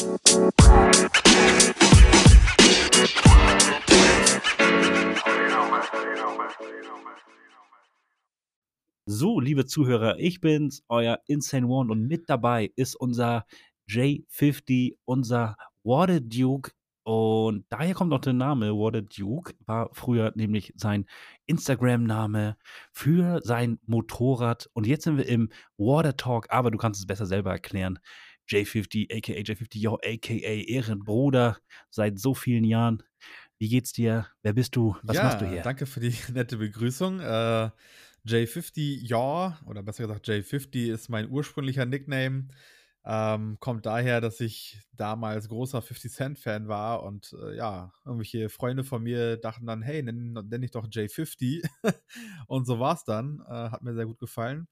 So, liebe Zuhörer, ich bin's, euer Insane One und mit dabei ist unser J50, unser Water Duke. Und daher kommt auch der Name Water Duke, war früher nämlich sein Instagram-Name für sein Motorrad. Und jetzt sind wir im Water Talk, aber du kannst es besser selber erklären. J50, aka J50, yo, aka Ehrenbruder, seit so vielen Jahren. Wie geht's dir? Wer bist du? Was ja, machst du hier? Danke für die nette Begrüßung. Äh, J50, ja, oder besser gesagt, J50 ist mein ursprünglicher Nickname. Ähm, kommt daher, dass ich damals großer 50 Cent Fan war und äh, ja, irgendwelche Freunde von mir dachten dann, hey, nenn, nenn ich doch J50. und so war es dann. Äh, hat mir sehr gut gefallen.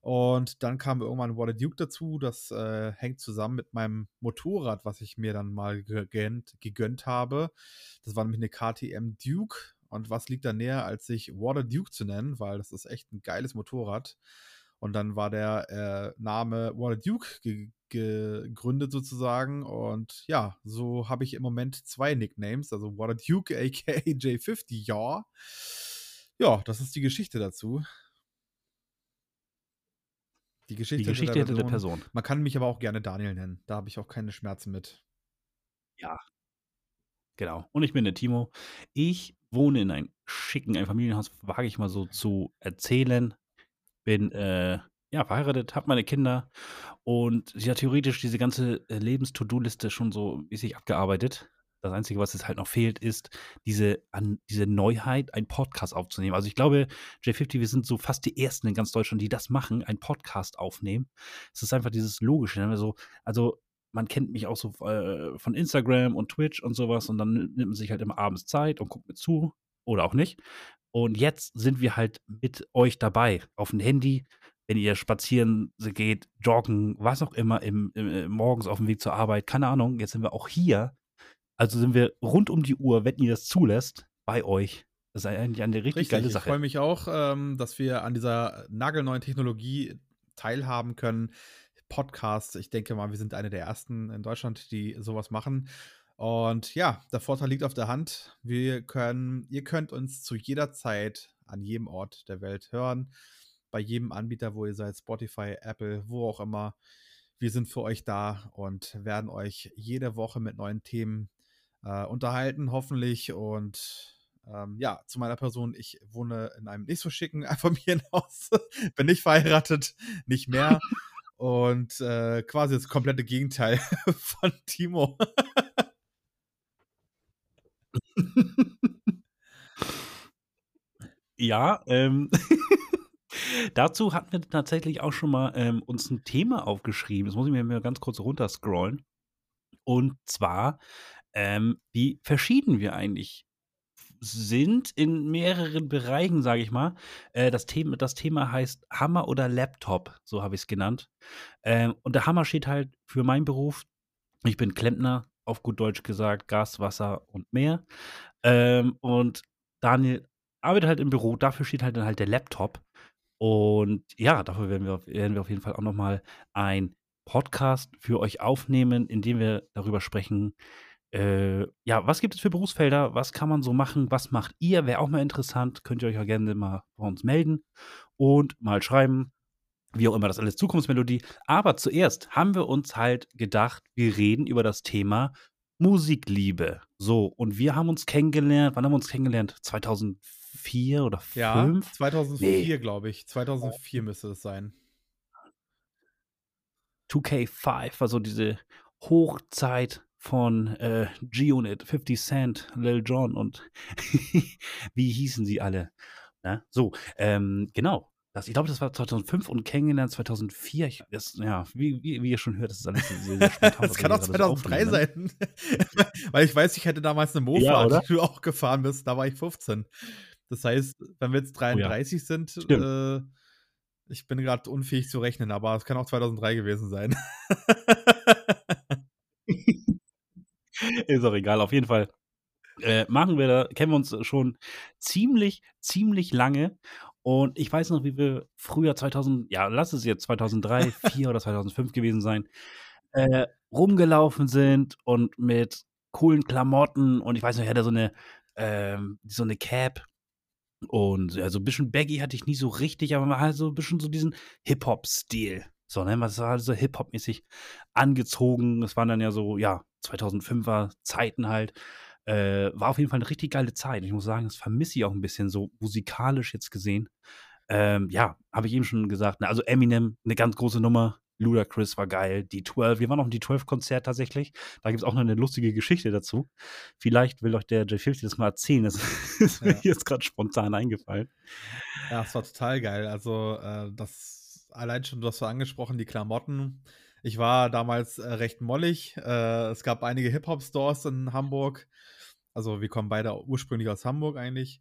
Und dann kam irgendwann Water Duke dazu. Das äh, hängt zusammen mit meinem Motorrad, was ich mir dann mal gegönnt, gegönnt habe. Das war nämlich eine KTM Duke. Und was liegt da näher, als sich Water Duke zu nennen, weil das ist echt ein geiles Motorrad. Und dann war der äh, Name Water Duke ge gegründet sozusagen. Und ja, so habe ich im Moment zwei Nicknames, also Water Duke aka J50, ja. Ja, das ist die Geschichte dazu. Die Geschichte, Die Geschichte der hinter der Person. Person. Man kann mich aber auch gerne Daniel nennen. Da habe ich auch keine Schmerzen mit. Ja. Genau. Und ich bin der Timo. Ich wohne in einem schicken Einfamilienhaus, wage ich mal so zu erzählen. Bin äh, ja verheiratet, habe meine Kinder und ja theoretisch diese ganze äh, Lebens-To-Do-Liste schon so mäßig abgearbeitet. Das Einzige, was jetzt halt noch fehlt, ist diese, an, diese Neuheit, einen Podcast aufzunehmen. Also ich glaube, J50, wir sind so fast die Ersten in ganz Deutschland, die das machen, einen Podcast aufnehmen. Es ist einfach dieses Logische. Ne? So, also man kennt mich auch so äh, von Instagram und Twitch und sowas und dann nimmt man sich halt immer abends Zeit und guckt mir zu oder auch nicht. Und jetzt sind wir halt mit euch dabei auf dem Handy, wenn ihr spazieren geht, joggen, was auch immer, im, im, äh, morgens auf dem Weg zur Arbeit, keine Ahnung. Jetzt sind wir auch hier. Also sind wir rund um die Uhr, wenn ihr das zulässt, bei euch. Das ist eigentlich eine richtig, Richtig, geile ich Sache. freue mich auch, ähm, dass wir an dieser nagelneuen Technologie teilhaben können. Podcast, ich denke mal, wir sind eine der ersten in Deutschland, die sowas machen. Und ja, der Vorteil liegt auf der Hand. Wir können, ihr könnt uns zu jeder Zeit an jedem Ort der Welt hören, bei jedem Anbieter, wo ihr seid, Spotify, Apple, wo auch immer. Wir sind für euch da und werden euch jede Woche mit neuen Themen äh, unterhalten, hoffentlich. Und ähm, ja, zu meiner Person, ich wohne in einem nicht so schicken Einfamilienhaus, bin nicht verheiratet, nicht mehr. Und äh, quasi das komplette Gegenteil von Timo. Ja, ähm, dazu hatten wir tatsächlich auch schon mal ähm, uns ein Thema aufgeschrieben. Das muss ich mir ganz kurz runterscrollen. Und zwar, ähm, wie verschieden wir eigentlich sind in mehreren Bereichen, sage ich mal. Äh, das, Thema, das Thema heißt Hammer oder Laptop, so habe ich es genannt. Ähm, und der Hammer steht halt für meinen Beruf. Ich bin Klempner, auf gut Deutsch gesagt, Gas, Wasser und Meer. Ähm, und Daniel arbeitet halt im Büro, dafür steht halt dann halt der Laptop. Und ja, dafür werden wir, werden wir auf jeden Fall auch nochmal ein Podcast für euch aufnehmen, in dem wir darüber sprechen, äh, ja, was gibt es für Berufsfelder, was kann man so machen, was macht ihr, wäre auch mal interessant, könnt ihr euch ja gerne mal bei uns melden und mal schreiben, wie auch immer, das alles Zukunftsmelodie. Aber zuerst haben wir uns halt gedacht, wir reden über das Thema Musikliebe. So, und wir haben uns kennengelernt, wann haben wir uns kennengelernt? 2004 oder 2005? Ja, 2004, Nee. glaube ich. 2004 müsste es sein. 2K5 war so diese Hochzeit von äh, G-Unit, 50 Cent, Lil Jon und wie hießen sie alle? Ne? So, ähm, genau. Das, ich glaube, das war 2005 und kennengelernt 2004. Ich, das, ja, wie, wie, wie ihr schon hört, das ist alles sehr, sehr spontan. Das kann auch hier gerade so 2003 aufnehmen, ne? sein. Weil ich weiß, ich hätte damals eine Mofa, Ja, oder? die du auch gefahren bist. Da war ich 15. Das heißt, wenn wir jetzt Oh ja. 33 sind, äh, ich bin gerade unfähig zu rechnen, aber es kann auch 2003 gewesen sein. Ist auch egal, auf jeden Fall. Äh, machen wir da, kennen wir uns schon ziemlich, ziemlich lange. Und ich weiß noch, wie wir früher 2000, ja, lass es jetzt 2003, 2004 oder 2005 gewesen sein, äh, rumgelaufen sind und mit coolen Klamotten und ich weiß noch, ich hatte so 'ne ähm, so 'ne Cap und ja, so 'n bisschen baggy hatte ich nie so richtig, aber hat so 'n bisschen so diesen Hip-Hop-Stil. So, ne? Man war so Hip-Hop-mäßig angezogen. Es waren dann ja so, ja, 2005er Zeiten halt. Äh, war auf jeden Fall 'ne richtig geile Zeit. Ich muss sagen, das vermisse ich auch 'n bisschen so musikalisch jetzt gesehen. Ähm, ja, habe ich eben schon gesagt, ne? Also, Eminem, 'ne ganz große Nummer. Ludacris war geil. D12 wir waren auf'm D12-Konzert tatsächlich. Da gibt's auch noch 'ne lustige Geschichte dazu. Vielleicht will euch der J50 das mal erzählen. Das ist mir Ja. jetzt grad spontan eingefallen. Ja, es war total geil. Also, äh, das allein schon, du hast so angesprochen, die Klamotten. Ich war damals, äh, recht mollig. Äh, es gab einige Hip-Hop-Stores in Hamburg. Also, wir kommen beide ursprünglich aus Hamburg eigentlich.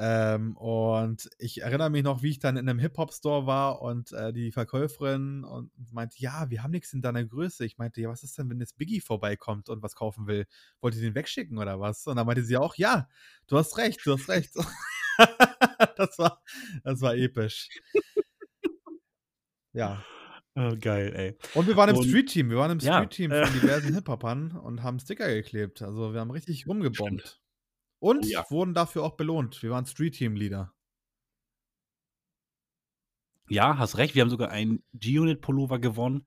Ähm, und ich erinnere mich noch, wie ich dann in 'nem Hip-Hop-Store war und, äh, die Verkäuferin und meinte: „Ja, wir haben nix in deiner Größe.“ Ich meinte: „Ja, was ist denn, wenn jetzt Biggie vorbeikommt und was kaufen will? Wollt ihr den wegschicken oder was?“ Und dann meinte sie auch: „Ja, du hast recht, du hast recht.“ Das war das war episch. Ja. Oh, geil, ey. Und wir waren im Street-Team. Wir waren im ja, Street-Team äh von diversen Hip-Hopern und haben Sticker geklebt. Also, wir haben richtig Stimmt. rumgebombt. Oh Und ja. wurden dafür auch belohnt. Wir waren Street-Team-Leader. Ja, hast recht. Wir haben sogar einen G-Unit-Pullover gewonnen.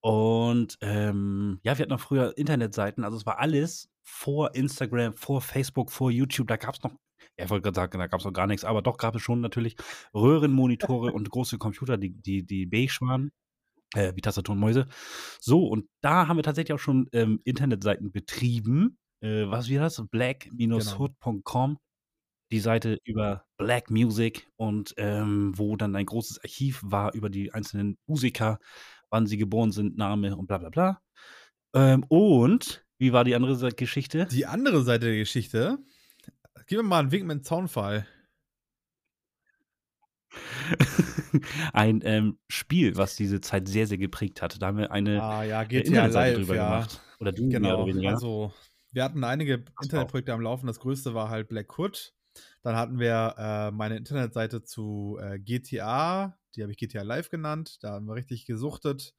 Und, ähm, ja, wir hatten auch früher Internetseiten. Also, es war alles vor Instagram, vor Facebook, vor YouTube. Da gab's noch ja, ich wollte grad sagen, da gab's noch gar nix, aber doch gab es schon natürlich Röhrenmonitore und große Computer, die die die beige waren, äh, wie Tastatur und Mäuse. So, und da haben wir tatsächlich auch schon, ähm, Internetseiten betrieben. Äh, was wie das? Genau. black-hood.com. Die Seite über Black Music und, ähm, wo dann ein großes Archiv war über die einzelnen Musiker, wann sie geboren sind, Name und bla bla bla. Ähm, und wie war die andere Geschichte? Die andere Seite der Geschichte gib mir mal 'n Wink mit 'm Zaunpfahl. Ein, ähm, Spiel, was diese Zeit sehr, sehr geprägt hat. Da haben wir eine, Ah ja, äh, GTA Live, drüber ja. gemacht. Oder du oder Genau. weniger. Also, wir hatten einige Internetprojekte am Laufen. Das größte war halt Black Hood. Dann hatten wir, äh, meine Internetseite zu, äh, GTA. Die habe ich GTA Live genannt. Da haben wir richtig gesuchtet.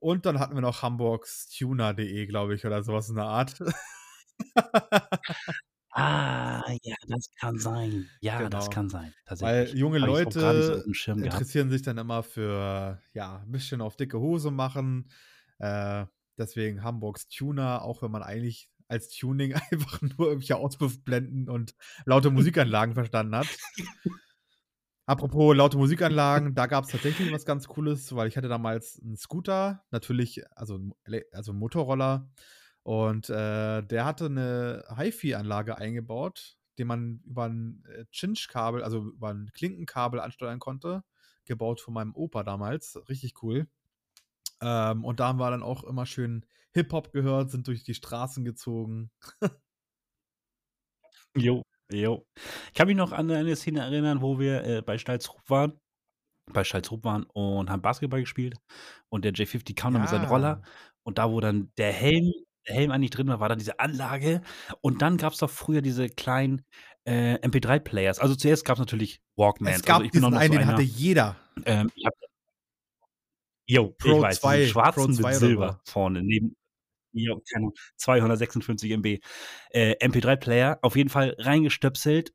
Und dann hatten wir noch hamburgstuner.de, glaube ich, oder so was in der Art. Ah, ja, das kann sein. Ja, das Genau. kann sein, Weil junge so Leute gehabt. interessieren sich dann immer für, ja, 'n bisschen auf dicke Hose machen. Äh, deswegen Hamburgstuner, auch wenn man eigentlich als Tuning einfach nur irgendwelche Auspuffblenden und laute Musikanlagen verstanden hat. Apropos laute Musikanlagen, da gab's tatsächlich was ganz Cooles, weil ich hatte damals 'n Scooter, natürlich, also also 'n Motorroller. Und, äh, der hatte 'ne HiFi-Anlage eingebaut, den man über 'n, äh, Cinch-Kabel, also über 'n Klinkenkabel ansteuern konnte, gebaut von meinem Opa damals. Richtig cool. Ähm, und da haben wir dann auch immer schön Hip-Hop gehört, sind durch die Straßen gezogen. Jo, jo. Ich kann mich noch an eine Szene erinnern, wo wir, äh, bei Stalzrup waren bei Stalzrup waren und haben Basketball gespielt. Und der J50 kam dann mit seinem Roller. Ja. Und da, wo dann der Helm Helm eigentlich drin war, war dann diese Anlage. Und dann gab's doch früher diese kleinen, äh, MP3-Players. Also, zuerst gab's natürlich Es Walkmans. gab Also, ich diesen noch einen, so den hatte jeder. ähm, ich habe Jo, ich Pro weiß, 2, diesen Pro schwarzen mit 2 oder Silber vorne neben jo, keine Ahnung, 256 MB. Äh, MP3-Player auf jeden Fall reingestöpselt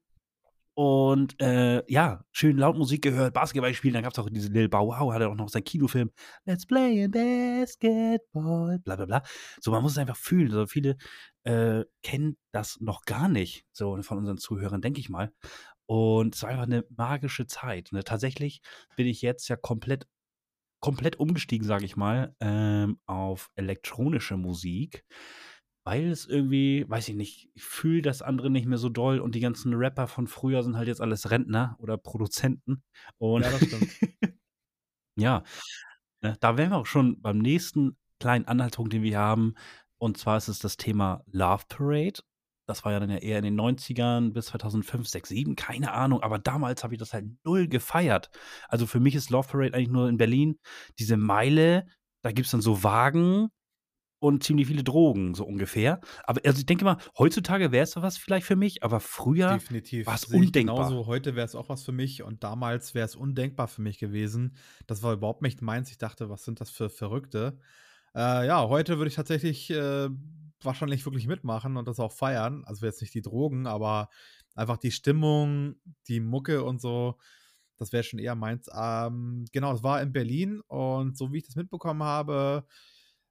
und, äh, ja, schön laut Musik gehört, Basketball gespielt. Dann gab's auch diese Lil Bow Wow, hatte auch noch seinen Kinofilm „Let's Playin' Basketball“, bla bla bla. So, man muss es einfach fühlen. So viele, äh, kennen das noch gar nicht, so von unseren Zuhörern, denke ich mal. Und es war einfach 'ne magische Zeit, ne? Tatsächlich bin ich jetzt ja komplett komplett umgestiegen, sage ich mal, ähm, auf elektronische Musik, weil es irgendwie weiß ich nicht, ich fühle das andere nicht mehr so doll und die ganzen Rapper von früher sind halt jetzt alles Rentner oder Produzenten. Und Ja, das stimmt. ja, ne, da wären wir auch schon beim nächsten kleinen Anhaltspunkt, den wir haben. Und zwar ist es das Thema Love Parade. Das war ja dann ja eher in den 90ern bis 2005, 6, 7, keine Ahnung. Aber damals habe ich das halt null gefeiert. Also, für mich ist Love Parade eigentlich nur in Berlin diese Meile, da gibt's dann so Wagen und ziemlich viele Drogen, so ungefähr. Aber also, ich denke mal, heutzutage wäre es was vielleicht für mich, aber früher Sehe ich undenkbar. genauso. Heute wäre es auch was für mich und damals wäre es undenkbar für mich gewesen. Das war überhaupt nicht meins. Ich dachte: „Was sind das für Verrückte?“ Äh, ja, heute würde ich tatsächlich, äh, wahrscheinlich wirklich mitmachen und das auch feiern. Also jetzt nicht die Drogen, aber einfach die Stimmung, die Mucke und so, das wäre schon eher meins. Ähm, genau, es war in Berlin und so wie ich das mitbekommen habe,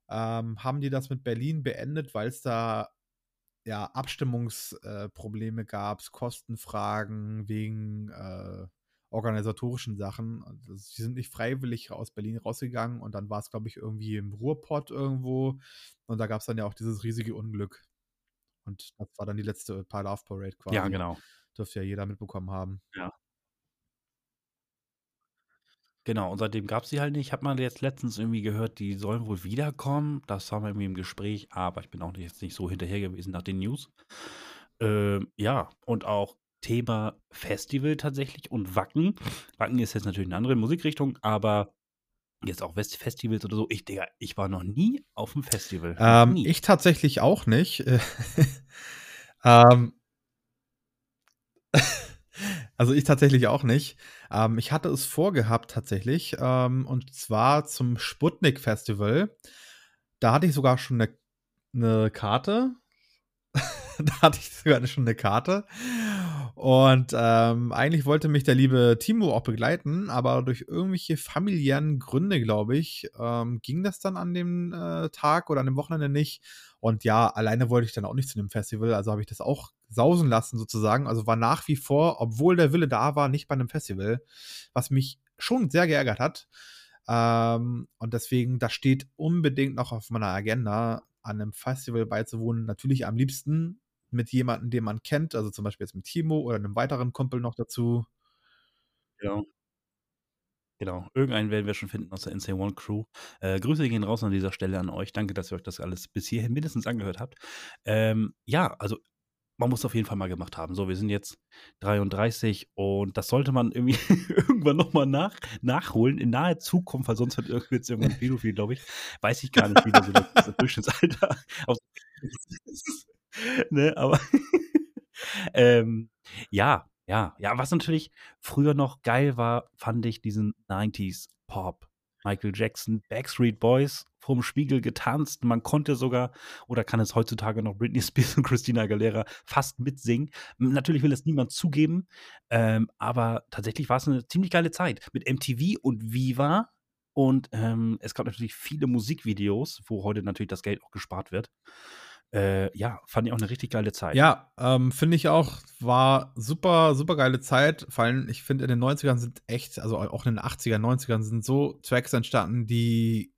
ähm, haben die das mit Berlin beendet, weil es da ja Abstimmungsprobleme äh, gab, Kostenfragen wegen äh, organisatorischen Sachen. Also, sie sind nicht freiwillig aus Berlin rausgegangen und dann war es, glaube ich, irgendwie im Ruhrpott irgendwo. Und da gab es dann ja auch dieses riesige Unglück. Und das war dann die letzte Pile Parade quasi. Ja, genau. Dürfte ja jeder mitbekommen haben. Ja. Genau, und seitdem gab es die halt nicht. Ich habe mal jetzt letztens irgendwie gehört, die sollen wohl wiederkommen. Das haben wir irgendwie im Gespräch, aber ich bin auch jetzt nicht so hinterher gewesen nach den News. Ähm, ja, und auch Thema Festival tatsächlich und Wacken. Wacken ist jetzt natürlich eine andere Musikrichtung, aber jetzt auch West Festivals oder so. Ich, Digga, ich war noch nie auf dem Festival. Ähm, ich tatsächlich auch nicht. ähm, also ich tatsächlich auch nicht. Ähm, ich hatte es vorgehabt tatsächlich. Ähm, und zwar zum Sputnik Festival. Da hatte ich sogar schon eine, eine Karte. da hatte ich sogar schon eine Karte. Und ähm, eigentlich wollte mich der liebe Timo auch begleiten, aber durch irgendwelche familiären Gründe, glaube ich, ähm, ging das dann an dem äh, Tag oder an dem Wochenende nicht. Und ja, alleine wollte ich dann auch nicht zu dem Festival, also habe ich das auch sausen lassen sozusagen. Also war nach wie vor, obwohl der Wille da war, nicht bei einem Festival, was mich schon sehr geärgert hat. Ähm, und deswegen, das steht unbedingt noch auf meiner Agenda, an einem Festival beizuwohnen. Natürlich am liebsten mit jemandem, den man kennt, also zum Beispiel jetzt mit Timo oder einem weiteren Kumpel noch dazu. Ja. Genau, irgendeinen werden wir schon finden aus der Insane One Crew. Äh, Grüße gehen raus an dieser Stelle an euch. Danke, dass ihr euch das alles bis hierhin mindestens angehört habt. Ähm, ja, also man muss auf jeden Fall mal gemacht haben. So, wir sind jetzt 33 und das sollte man irgendwie irgendwann nochmal nach, nachholen in naher Zukunft, weil sonst wird jetzt irgendwann Pädophil, glaube ich. Weiß ich gar nicht, wie da so das, das Durchschnittsalter aus ne, aber ähm, ja, ja, ja, was natürlich früher noch geil war, fand ich diesen 90s Pop. Michael Jackson, Backstreet Boys vorm Spiegel getanzt. Man konnte sogar, oder kann es heutzutage noch Britney Spears und Christina Aguilera fast mitsingen. Natürlich will es niemand zugeben, ähm, aber tatsächlich war es eine ziemlich geile Zeit mit MTV und Viva. Und ähm, es gab natürlich viele Musikvideos, wo heute natürlich das Geld auch gespart wird. Äh, ja, fand ich auch eine richtig geile Zeit. Ja, ähm, finde ich auch, war super, super geile Zeit. Vor allem, ich finde, in den 90ern sind echt, also auch in den 80ern, 90ern sind so Tracks entstanden, die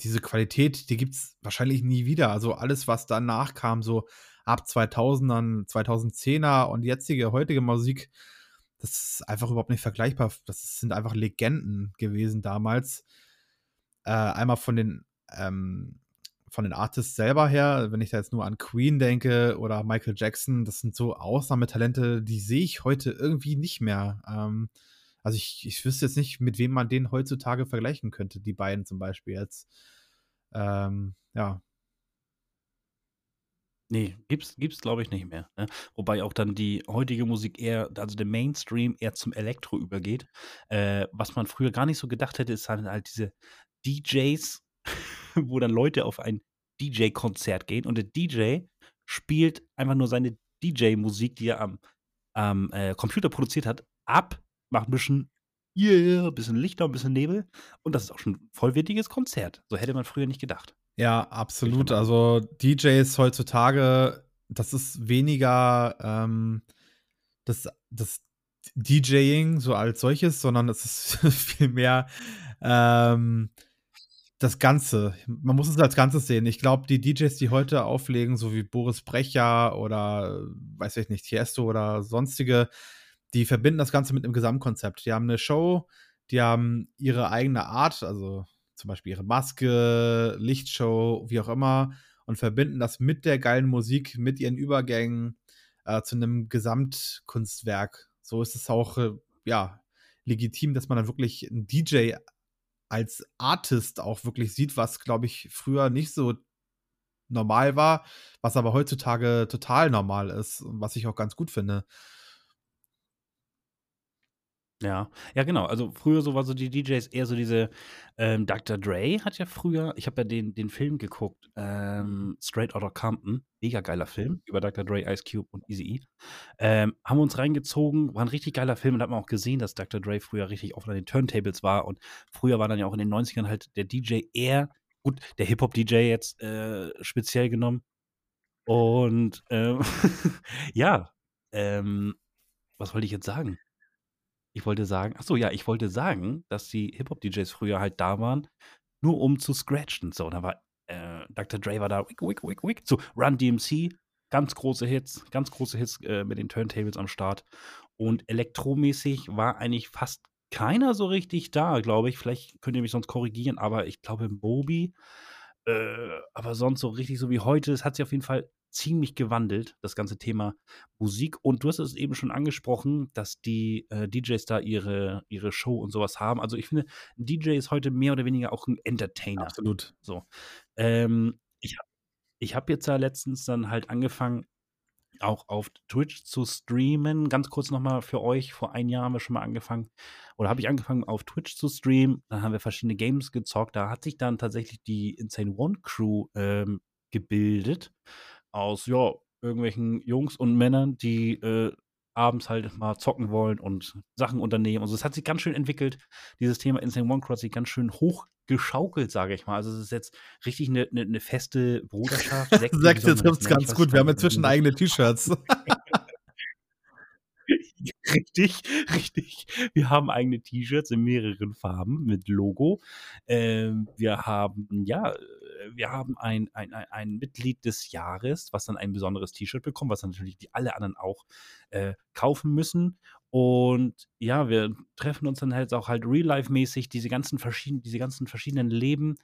diese Qualität, die gibt es wahrscheinlich nie wieder. Also alles, was danach kam, so ab 2000ern, 2010er und jetzige, heutige Musik, das ist einfach überhaupt nicht vergleichbar. Das sind einfach Legenden gewesen damals. Äh, einmal von den ähm, von den Artists selber her, wenn ich da jetzt nur an Queen denke oder Michael Jackson, das sind so Ausnahmetalente, die sehe ich heute irgendwie nicht mehr. Ähm, also ich, ich wüsste jetzt nicht, mit wem man den heutzutage vergleichen könnte, die beiden zum Beispiel jetzt. Ähm, ja. Nee, gibt's, gibt's glaube ich nicht mehr. Ne? Wobei auch dann die heutige Musik eher, also der Mainstream eher zum Elektro übergeht. Äh, was man früher gar nicht so gedacht hätte, ist halt, halt diese DJs, wo dann Leute auf ein DJ-Konzert gehen und der DJ spielt einfach nur seine DJ-Musik, die er am, am äh, Computer produziert hat, ab, macht ein bisschen yeah, ein bisschen Lichter, ein bisschen Nebel und das ist auch schon ein vollwertiges Konzert. So hätte man früher nicht gedacht. Ja, absolut. Also DJs heutzutage, das ist weniger ähm, das, das DJing so als solches, sondern es ist viel mehr ähm, das Ganze. Man muss es als Ganzes sehen. Ich glaube, die DJs, die heute auflegen, so wie Boris Brecher oder weiß ich nicht, Tiesto oder sonstige, die verbinden das Ganze mit einem Gesamtkonzept. Die haben eine Show, die haben ihre eigene Art, also zum Beispiel ihre Maske, Lichtshow, wie auch immer, und verbinden das mit der geilen Musik, mit ihren Übergängen äh, zu einem Gesamtkunstwerk. So ist es auch, äh, ja, legitim, dass man dann wirklich einen DJ als Artist auch wirklich sieht, was, glaube ich, früher nicht so normal war, was aber heutzutage total normal ist und was ich auch ganz gut finde. Ja, ja genau. Also früher so war so die DJs eher so diese ähm, Dr. Dre hat ja früher ich habe ja den den Film geguckt, ähm, Straight Outta Compton, mega geiler Film über Dr. Dre, Ice Cube und Eazy-E. Ähm, haben wir uns reingezogen, war 'n richtig geiler Film und hat man auch gesehen, dass Dr. Dre früher richtig oft an den Turntables war und früher war dann ja auch in den 90ern halt der DJ eher gut, der Hip-Hop-DJ jetzt, äh, speziell genommen. Und, ähm, ja, ähm, was wollte ich jetzt sagen? Ich wollte sagen ach so, ja, ich wollte sagen, dass die Hip-Hop-DJs früher halt da waren, nur um zu scratchen. So, da war, äh, Dr. Dre war da, wick, wick, wick, wick. So, Run DMC, ganz große Hits, ganz große Hits äh, mit den Turntables am Start. Und elektromäßig war eigentlich fast keiner so richtig da, glaube ich. Vielleicht könnt ihr mich sonst korrigieren, aber ich glaube Moby. Äh, aber sonst so richtig so wie heute, es hat sich auf jeden Fall ziemlich gewandelt, das ganze Thema Musik. Und du hast es eben schon angesprochen, dass die äh, DJs da ihre, ihre Show und sowas haben. Also ich finde, ein DJ ist heute mehr oder weniger auch ein Entertainer. Absolut. So. Ähm, ich habe ich hab jetzt ja letztens dann halt angefangen, auch auf Twitch zu streamen. Ganz kurz nochmal für euch, vor einem Jahr haben wir schon mal angefangen, oder habe ich angefangen auf Twitch zu streamen. Dann haben wir verschiedene Games gezockt. Da hat sich dann tatsächlich die Insane One Crew ähm, gebildet aus, ja, irgendwelchen Jungs und Männern, die äh, abends halt mal zocken wollen und Sachen unternehmen. Also es hat sich ganz schön entwickelt. Dieses Thema Insane One Cross sich ganz schön hochgeschaukelt, sage ich mal. Also es ist jetzt richtig eine, eine, eine feste Bruderschaft. Sekte, Sekte trifft es ganz gut. Wir haben inzwischen eigene T-Shirts. Richtig, richtig. Wir haben eigene T-Shirts in mehreren Farben mit Logo. Ähm, wir haben, ja, wir haben ein, ein, ein, Mitglied des Jahres, was dann ein besonderes T-Shirt bekommt, was natürlich die alle anderen auch äh, kaufen müssen. Und ja, wir treffen uns dann halt auch halt real-life-mäßig. Diese ganzen verschiedenen, diese ganzen verschiedenen Leben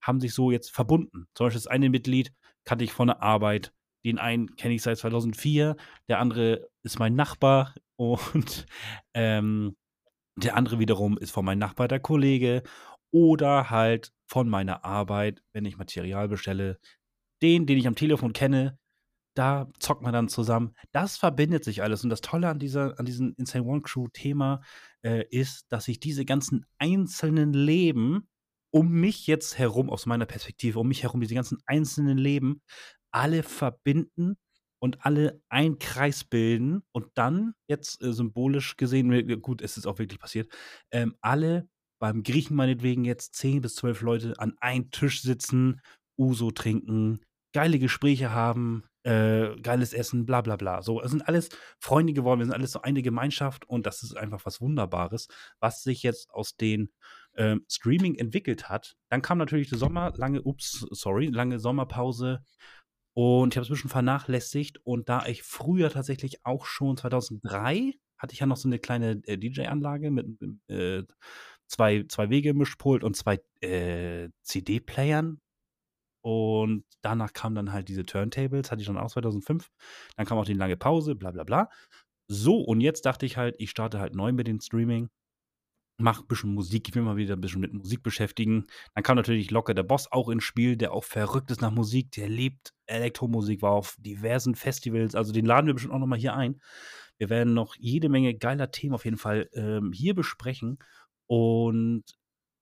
haben sich so jetzt verbunden. Zum Beispiel das eine Mitglied kannte ich von der Arbeit. Den einen kenne ich seit 2004, der andere ist mein Nachbar und ähm, der andere wiederum ist von meinem Nachbar der Kollege oder halt von meiner Arbeit, wenn ich Material bestelle. Den, den ich am Telefon kenne, da zockt man dann zusammen. Das verbindet sich alles. Und das Tolle an, dieser, an diesem Insane One Crew-Thema äh, ist, dass sich diese ganzen einzelnen Leben um mich jetzt herum, aus meiner Perspektive, um mich herum, diese ganzen einzelnen Leben, alle verbinden und alle einen Kreis bilden und dann, jetzt äh, symbolisch gesehen, gut, es ist auch wirklich passiert, ähm, alle beim Griechen meinetwegen jetzt 10 bis 12 Leute an einem Tisch sitzen, Uso trinken, geile Gespräche haben, äh, geiles Essen, bla bla bla. So, es sind alles Freunde geworden, wir sind alles so eine Gemeinschaft und das ist einfach was Wunderbares, was sich jetzt aus den ähm, Streaming entwickelt hat. Dann kam natürlich der Sommer, lange, ups, sorry, lange Sommerpause und ich habe es ein bisschen vernachlässigt. Und da ich früher tatsächlich auch schon 2003 hatte ich ja noch so eine kleine äh, DJ-Anlage mit äh, zwei, zwei Wege-Mischpult und zwei äh, CD-Playern. Und danach kamen dann halt diese Turntables, hatte ich dann auch 2005. Dann kam auch die lange Pause, bla bla bla. So, und jetzt dachte ich halt, ich starte halt neu mit dem Streaming mache ein bisschen Musik, ich will mal wieder ein bisschen mit Musik beschäftigen. Dann kam natürlich locker der Boss auch ins Spiel, der auch verrückt ist nach Musik, der liebt Elektromusik, war auf diversen Festivals, also den laden wir bestimmt auch nochmal hier ein. Wir werden noch jede Menge geiler Themen auf jeden Fall ähm, hier besprechen und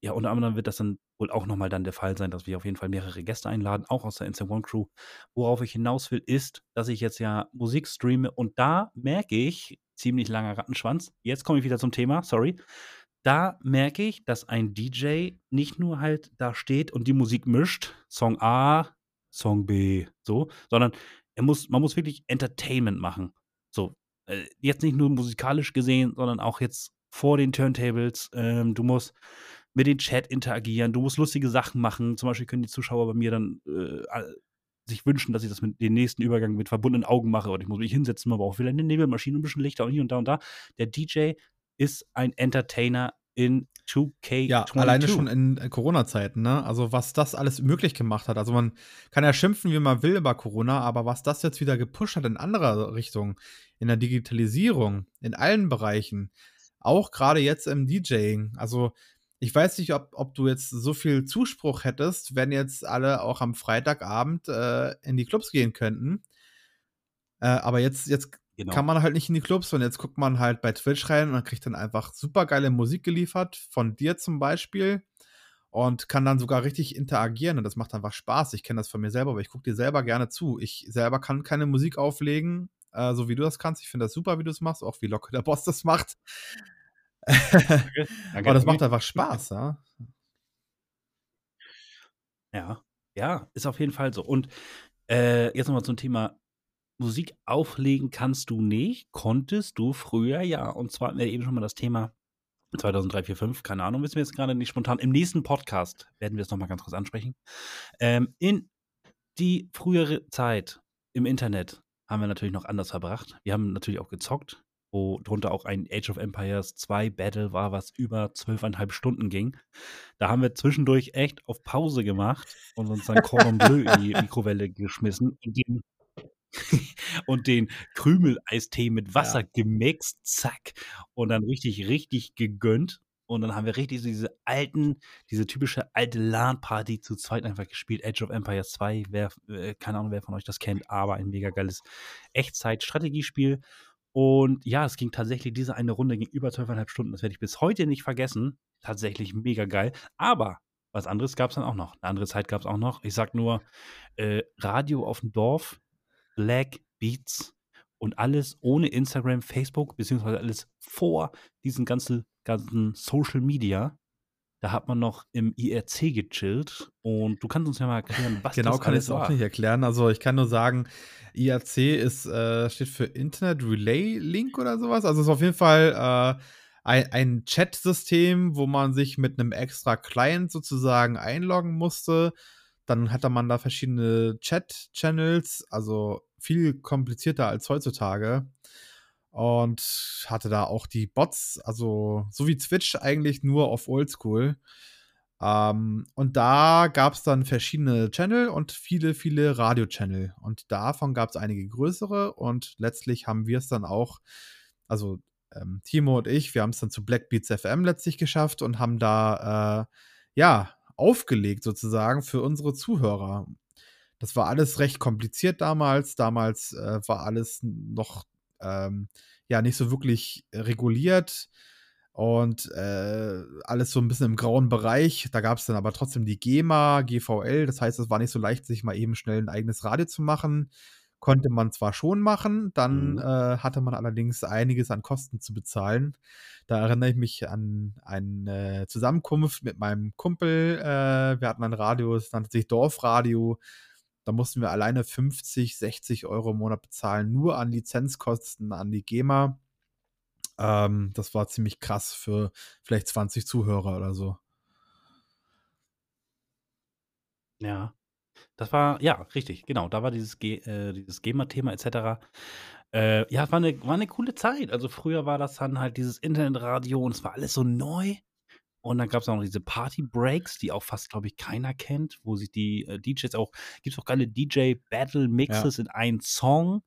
ja, unter anderem wird das dann wohl auch nochmal dann der Fall sein, dass wir auf jeden Fall mehrere Gäste einladen, auch aus der Instant One Crew. Worauf ich hinaus will, ist, dass ich jetzt ja Musik streame und da merke ich, ziemlich langer Rattenschwanz, jetzt komme ich wieder zum Thema, sorry, da merke ich, dass ein DJ nicht nur halt da steht und die Musik mischt, Song A, Song B, so, sondern er muss, man muss wirklich Entertainment machen. So, äh, jetzt nicht nur musikalisch gesehen, sondern auch jetzt vor den Turntables. Ähm, du musst mit dem Chat interagieren, du musst lustige Sachen machen. Zum Beispiel können die Zuschauer bei mir dann äh, sich wünschen, dass ich das mit dem nächsten Übergang mit verbundenen Augen mache oder ich muss mich hinsetzen, man braucht vielleicht eine Nebelmaschine, ein bisschen Lichter und hier und da und da. Der DJ ist ein Entertainer in 2K22. Ja, alleine schon in äh, Corona-Zeiten, ne? Also, was das alles möglich gemacht hat. Also, man kann ja schimpfen, wie man will über Corona, aber was das jetzt wieder gepusht hat in anderer Richtung, in der Digitalisierung, in allen Bereichen, auch gerade jetzt im DJing. Also, ich weiß nicht, ob, ob du jetzt so viel Zuspruch hättest, wenn jetzt alle auch am Freitagabend äh, in die Clubs gehen könnten. Äh, aber jetzt, jetzt Genau. kann man halt nicht in die Clubs und jetzt guckt man halt bei Twitch rein und man kriegt dann einfach super geile Musik geliefert, von dir zum Beispiel und kann dann sogar richtig interagieren und das macht einfach Spaß. Ich kenne das von mir selber, aber ich gucke dir selber gerne zu. Ich selber kann keine Musik auflegen, äh, so wie du das kannst. Ich finde das super, wie du es machst, auch wie locker der Boss das macht. Danke. Danke aber das macht einfach Spaß, ja. Ja, ja, ist auf jeden Fall so. Und äh, jetzt nochmal zum Thema Musik auflegen kannst du nicht, konntest du früher ja. Und zwar hatten wir eben schon mal das Thema 2003, 4, 5, keine Ahnung, wissen wir jetzt gerade nicht spontan. Im nächsten Podcast werden wir es nochmal ganz kurz ansprechen. Ähm, in die frühere Zeit im Internet haben wir natürlich noch anders verbracht. Wir haben natürlich auch gezockt, wo drunter auch ein Age of Empires 2 Battle war, was über zwölfeinhalb Stunden ging. Da haben wir zwischendurch echt auf Pause gemacht und uns dann Cordon Bleu in die Mikrowelle geschmissen und den, und den Krümel-Eistee mit Wasser Ja. gemixt, zack, und dann richtig, richtig gegönnt. Und dann haben wir richtig so diese alten, diese typische alte LAN-Party zu zweit einfach gespielt. Age of Empires 2, wer, äh, keine Ahnung, wer von euch das kennt, aber ein mega geiles Echtzeit-Strategiespiel. Und ja, es ging tatsächlich, diese eine Runde ging über zwölfeinhalb Stunden. Das werde ich bis heute nicht vergessen. Tatsächlich mega geil. Aber was anderes gab es dann auch noch. Eine andere Zeit gab es auch noch. Ich sag nur, äh, Radio auf dem Dorf, Black Beats und alles ohne Instagram, Facebook, beziehungsweise alles vor diesen ganzen, ganzen Social Media. Da hat man noch im IRC gechillt. Und du kannst uns ja mal erklären, was Genau das kann ich es auch nicht erklären. Also ich kann nur sagen, IRC ist, äh, steht für Internet Relay Link oder sowas. Also es ist auf jeden Fall äh, ein, ein Chat-System, wo man sich mit einem extra Client sozusagen einloggen musste. Dann hatte man da verschiedene Chat-Channels, also viel komplizierter als heutzutage. Und hatte da auch die Bots, also so wie Twitch eigentlich nur auf Oldschool. Ähm, und da gab es dann verschiedene Channel und viele, viele Radio-Channel. Und davon gab es einige größere und letztlich haben wir es dann auch, also ähm, Timo und ich, wir haben es dann zu Black Beats FM letztlich geschafft und haben da, äh, ja, aufgelegt sozusagen für unsere Zuhörer. Das war alles recht kompliziert damals. Damals äh, war alles noch ähm, ja nicht so wirklich reguliert und äh, alles so ein bisschen im grauen Bereich. Da gab es dann aber trotzdem die GEMA, GVL. Das heißt, es war nicht so leicht, sich mal eben schnell ein eigenes Radio zu machen. Konnte man zwar schon machen, dann Mhm. äh, hatte man allerdings einiges an Kosten zu bezahlen. Da erinnere ich mich an eine Zusammenkunft mit meinem Kumpel. Äh, wir hatten ein Radio, es nannte sich Dorfradio. Da mussten wir alleine 50, 60 Euro im Monat bezahlen, nur an Lizenzkosten an die GEMA. Ähm, das war ziemlich krass für vielleicht 20 Zuhörer oder so. Ja. Das war, ja, richtig, genau. Da war dieses, Ge äh, dieses GEMA-Thema etc. Äh, ja, war eine, war eine coole Zeit. Also früher war das dann halt dieses Internetradio und es war alles so neu. Und dann gab es auch noch diese Party-Breaks, die auch fast, glaube ich, keiner kennt, wo sich die äh, DJs auch, gibt es auch geile DJ-Battle-Mixes in einen Song.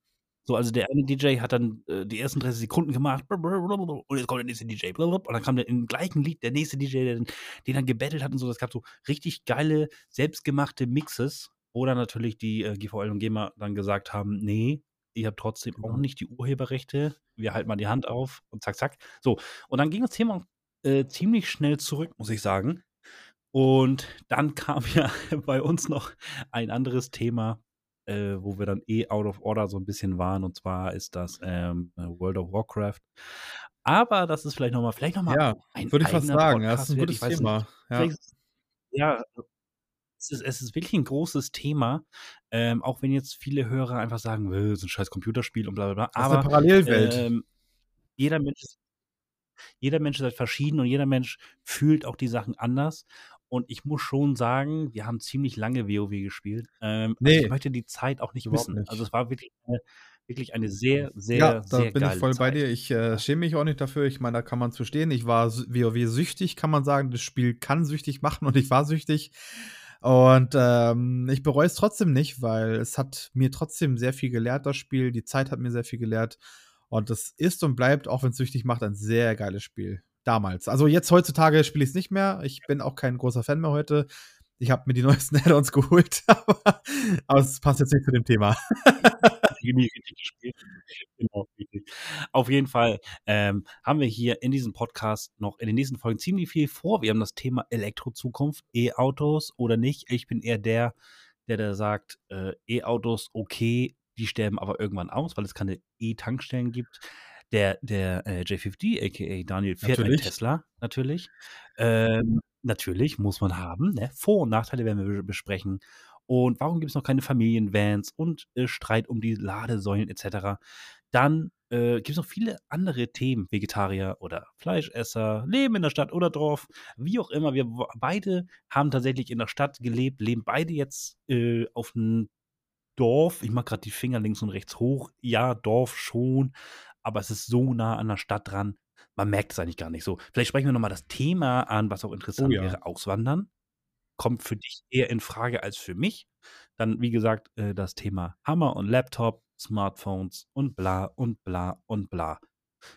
So, also der eine DJ hat dann äh, die ersten 30 Sekunden gemacht und jetzt kommt der nächste DJ und dann kam der im gleichen Lied der nächste DJ, der den, den dann gebettelt hat und so. Das gab so richtig geile, selbstgemachte Mixes, wo dann natürlich die äh, GVL und GEMA dann gesagt haben, nee, ihr habt trotzdem auch Genau. nicht die Urheberrechte, wir halten mal die Hand auf und zack, zack. So, und dann ging das Thema äh, ziemlich schnell zurück, muss ich sagen. Und dann kam ja bei uns noch ein anderes Thema, äh, wo wir dann eh out of order so ein bisschen waren. Und zwar ist das ähm, World of Warcraft. Aber das ist vielleicht nochmal, vielleicht nochmal Ja, ein würde ich fast sagen. Ja, das Podcast ist ein gutes Thema. Ja. Ja, es ist, es ist wirklich ein großes Thema. Ähm, auch wenn jetzt viele Hörer einfach sagen, "Äh, das ist ein scheiß Computerspiel und bla bla bla. Das ist eine Aber Parallelwelt. ähm, jeder Mensch ist jeder Mensch ist halt verschieden und jeder Mensch fühlt auch die Sachen anders. Und ich muss schon sagen, wir haben ziemlich lange WoW gespielt. Ähm, also ich Nee, möchte die Zeit auch nicht missen. nicht. Also es war wirklich eine, wirklich eine sehr, Ja, sehr, da sehr bin ich voll bei Zeit. dir. Ich äh, schäme mich auch nicht dafür. Ich meine, da kann man zu stehen. Ich war WoW-süchtig, kann man sagen. Das Spiel kann süchtig machen und ich war süchtig. Und ähm, ich bereue es trotzdem nicht, weil es hat mir trotzdem sehr viel gelehrt, das Spiel. Die Zeit hat mir sehr viel gelehrt. Und es ist und bleibt, auch wenn es süchtig macht, ein sehr geiles Spiel. Damals. Also jetzt heutzutage spiele ich es nicht mehr. Ich bin auch kein großer Fan mehr heute. Ich habe mir die neuesten Add-ons geholt, aber, aber es passt jetzt nicht zu dem Thema. Genau. Auf jeden Fall, ähm, haben wir hier in diesem Podcast noch in den nächsten Folgen ziemlich viel vor. Wir haben das Thema Elektrozukunft, E-Autos oder nicht. Ich bin eher der, der da sagt, äh, E-Autos okay, die sterben aber irgendwann aus, weil es keine E-Tankstellen gibt. Der der, äh, J50, aka Daniel, fährt einen Natürlich. Tesla, natürlich. Ähm, natürlich, muss man haben, ne? Vor und Nachteile werden wir be besprechen. Und warum gibt's noch keine Familienvans und, äh, Streit um die Ladesäulen et cetera. Dann, äh, gibt's noch viele andere Themen, Vegetarier oder Fleischesser, Leben in der Stadt oder Dorf, wie auch immer. Wir beide haben tatsächlich in der Stadt gelebt, leben beide jetzt, äh, auf'm Dorf. Ich mache grad die Finger links und rechts hoch. Ja, Dorf schon, aber es ist so nah an der Stadt dran. Man merkt es eigentlich gar nicht so. Vielleicht sprechen wir noch mal das Thema an, was auch Oh interessant ja. wäre, Auswandern. Kommt für dich eher in Frage als für mich. Dann, wie gesagt, äh, das Thema Hammer und Laptop, Smartphones und bla und bla und bla.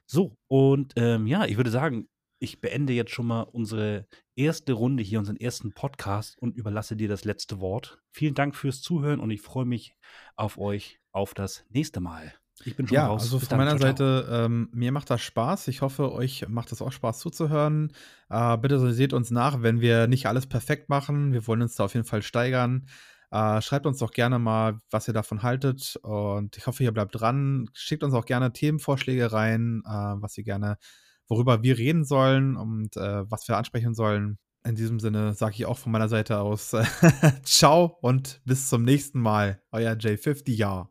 So, und, ähm, ja, ich würde sagen, ich beende jetzt schon mal unsere erste Runde hier, unseren ersten Podcast und überlasse dir das letzte Wort. Vielen Dank fürs Zuhören und ich freue mich auf euch auf das nächste Mal. Ich bin schon Ja, raus. also Bis von dann. meiner. Seite, ähm, mir macht das Spaß. Ich hoffe, euch macht es auch Spaß zuzuhören. Äh, bitte seht uns nach, wenn wir nicht alles perfekt machen. Wir wollen uns da auf jeden Fall steigern. Äh, schreibt uns doch gerne mal, was ihr davon haltet. Und ich hoffe, ihr bleibt dran. Schickt uns auch gerne Themenvorschläge rein, äh, was ihr gerne, worüber wir reden sollen und äh, was wir ansprechen sollen. In diesem Sinne sage ich auch von meiner Seite aus Ciao und bis zum nächsten Mal. Euer J50 Ja.